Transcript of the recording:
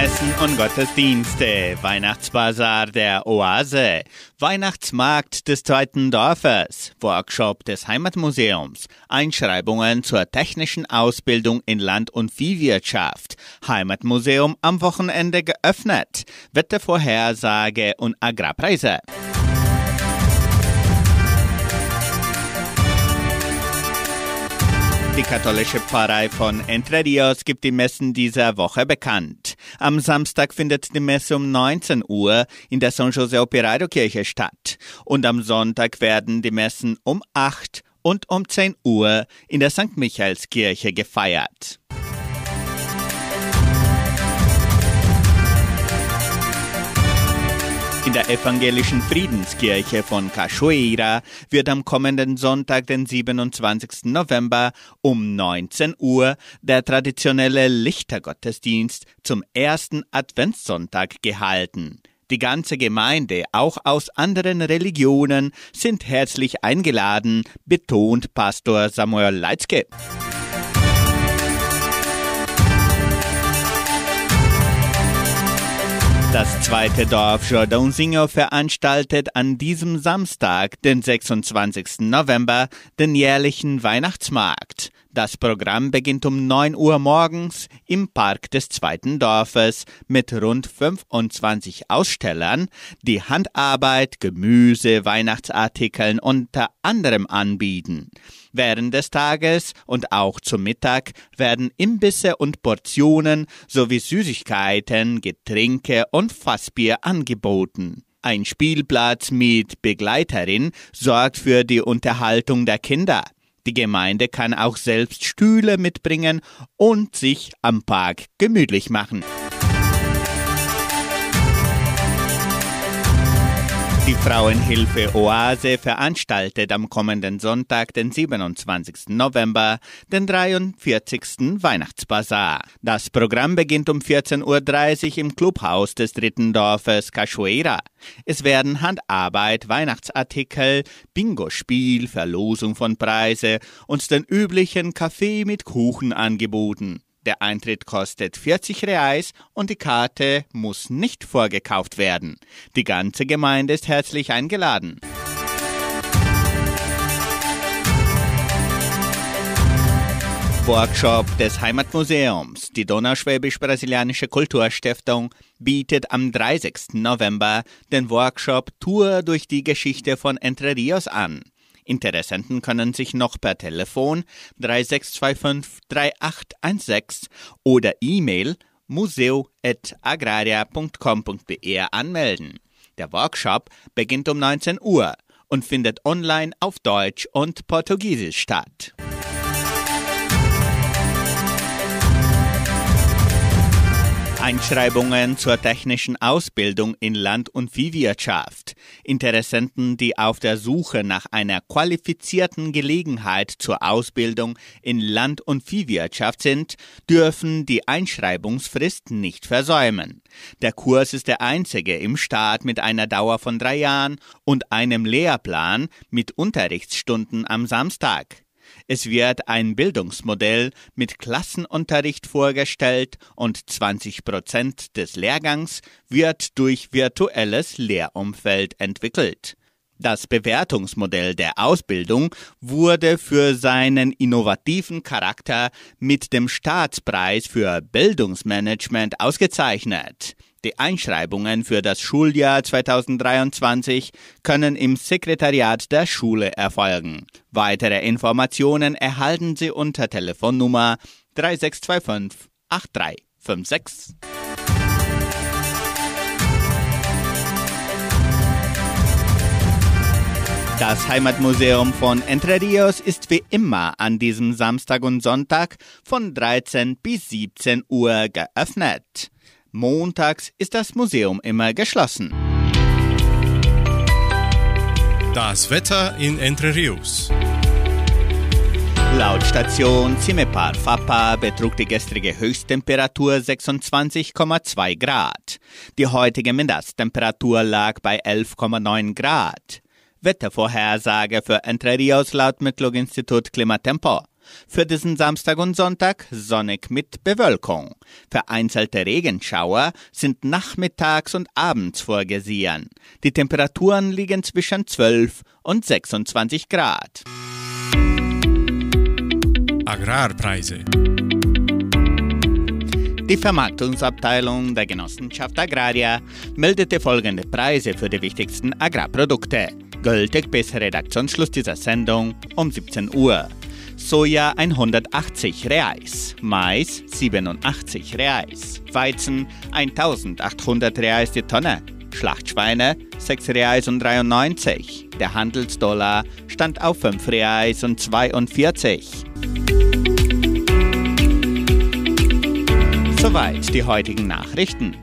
Messen und Gottesdienste, Weihnachtsbazar der Oase, Weihnachtsmarkt des zweiten Dorfes, Workshop des Heimatmuseums, Einschreibungen zur technischen Ausbildung in Land- und Viehwirtschaft, Heimatmuseum am Wochenende geöffnet, Wettervorhersage und Agrarpreise. Die katholische Pfarrei von Entre Rios gibt die Messen dieser Woche bekannt. Am Samstag findet die Messe um 19 Uhr in der San José Operario Kirche statt. Und am Sonntag werden die Messen um 8 und um 10 Uhr in der St. Michaelskirche gefeiert. In der evangelischen Friedenskirche von Cachoeira wird am kommenden Sonntag, den 27. November um 19 Uhr der traditionelle Lichtergottesdienst zum ersten Adventssonntag gehalten. Die ganze Gemeinde, auch aus anderen Religionen, sind herzlich eingeladen, betont Pastor Samuel Leitzke. Das zweite Dorf Jordãozinho veranstaltet an diesem Samstag, den 26. November, den jährlichen Weihnachtsmarkt. Das Programm beginnt um 9 Uhr morgens im Park des zweiten Dorfes mit rund 25 Ausstellern, die Handarbeit, Gemüse, Weihnachtsartikeln unter anderem anbieten. Während des Tages und auch zum Mittag werden Imbisse und Portionen sowie Süßigkeiten, Getränke und Fassbier angeboten. Ein Spielplatz mit Begleiterin sorgt für die Unterhaltung der Kinder. Die Gemeinde kann auch selbst Stühle mitbringen und sich am Park gemütlich machen. Die Frauenhilfe Oase veranstaltet am kommenden Sonntag, den 27. November, den 43. Weihnachtsbazar. Das Programm beginnt um 14.30 Uhr im Clubhaus des dritten Dorfes Cachoeira. Es werden Handarbeit, Weihnachtsartikel, Bingo-Spiel, Verlosung von Preise und den üblichen Kaffee mit Kuchen angeboten. Der Eintritt kostet 40 Reais und die Karte muss nicht vorgekauft werden. Die ganze Gemeinde ist herzlich eingeladen. Workshop des Heimatmuseums. Die Donauschwäbisch-Brasilianische Kulturstiftung bietet am 30. November den Workshop Tour durch die Geschichte von Entre Rios an. Interessenten können sich noch per Telefon 3625 3816 oder E-Mail museo.agraria.com.br anmelden. Der Workshop beginnt um 19 Uhr und findet online auf Deutsch und Portugiesisch statt. Einschreibungen zur technischen Ausbildung in Land- und Viehwirtschaft. Interessenten, die auf der Suche nach einer qualifizierten Gelegenheit zur Ausbildung in Land- und Viehwirtschaft sind, dürfen die Einschreibungsfrist nicht versäumen. Der Kurs ist der einzige im Staat mit einer Dauer von drei Jahren und einem Lehrplan mit Unterrichtsstunden am Samstag. Es wird ein Bildungsmodell mit Klassenunterricht vorgestellt und 20 Prozent des Lehrgangs wird durch virtuelles Lehrumfeld entwickelt. Das Bewertungsmodell der Ausbildung wurde für seinen innovativen Charakter mit dem Staatspreis für Bildungsmanagement ausgezeichnet. Die Einschreibungen für das Schuljahr 2023 können im Sekretariat der Schule erfolgen. Weitere Informationen erhalten Sie unter Telefonnummer 3625 8356. Das Heimatmuseum von Entre Rios ist wie immer an diesem Samstag und Sonntag von 13 bis 17 Uhr geöffnet. Montags ist das Museum immer geschlossen. Das Wetter in Entre Rios. Laut Station Cimepar Fapa betrug die gestrige Höchsttemperatur 26,2 Grad. Die heutige Mindesttemperatur lag bei 11,9 Grad. Wettervorhersage für Entre Rios laut Mittlung-Institut Klimatempo. Für diesen Samstag und Sonntag sonnig mit Bewölkung. Vereinzelte Regenschauer sind nachmittags und abends vorgesehen. Die Temperaturen liegen zwischen 12 und 26 Grad. Agrarpreise. Die Vermarktungsabteilung der Genossenschaft Agraria meldete folgende Preise für die wichtigsten Agrarprodukte, gültig bis Redaktionsschluss dieser Sendung um 17 Uhr. Soja 180 Reais, Mais 87 Reais, Weizen 1800 Reais die Tonne, Schlachtschweine 6 Reais und 93. Der Handelsdollar stand auf 5 Reais und 42. Soweit die heutigen Nachrichten.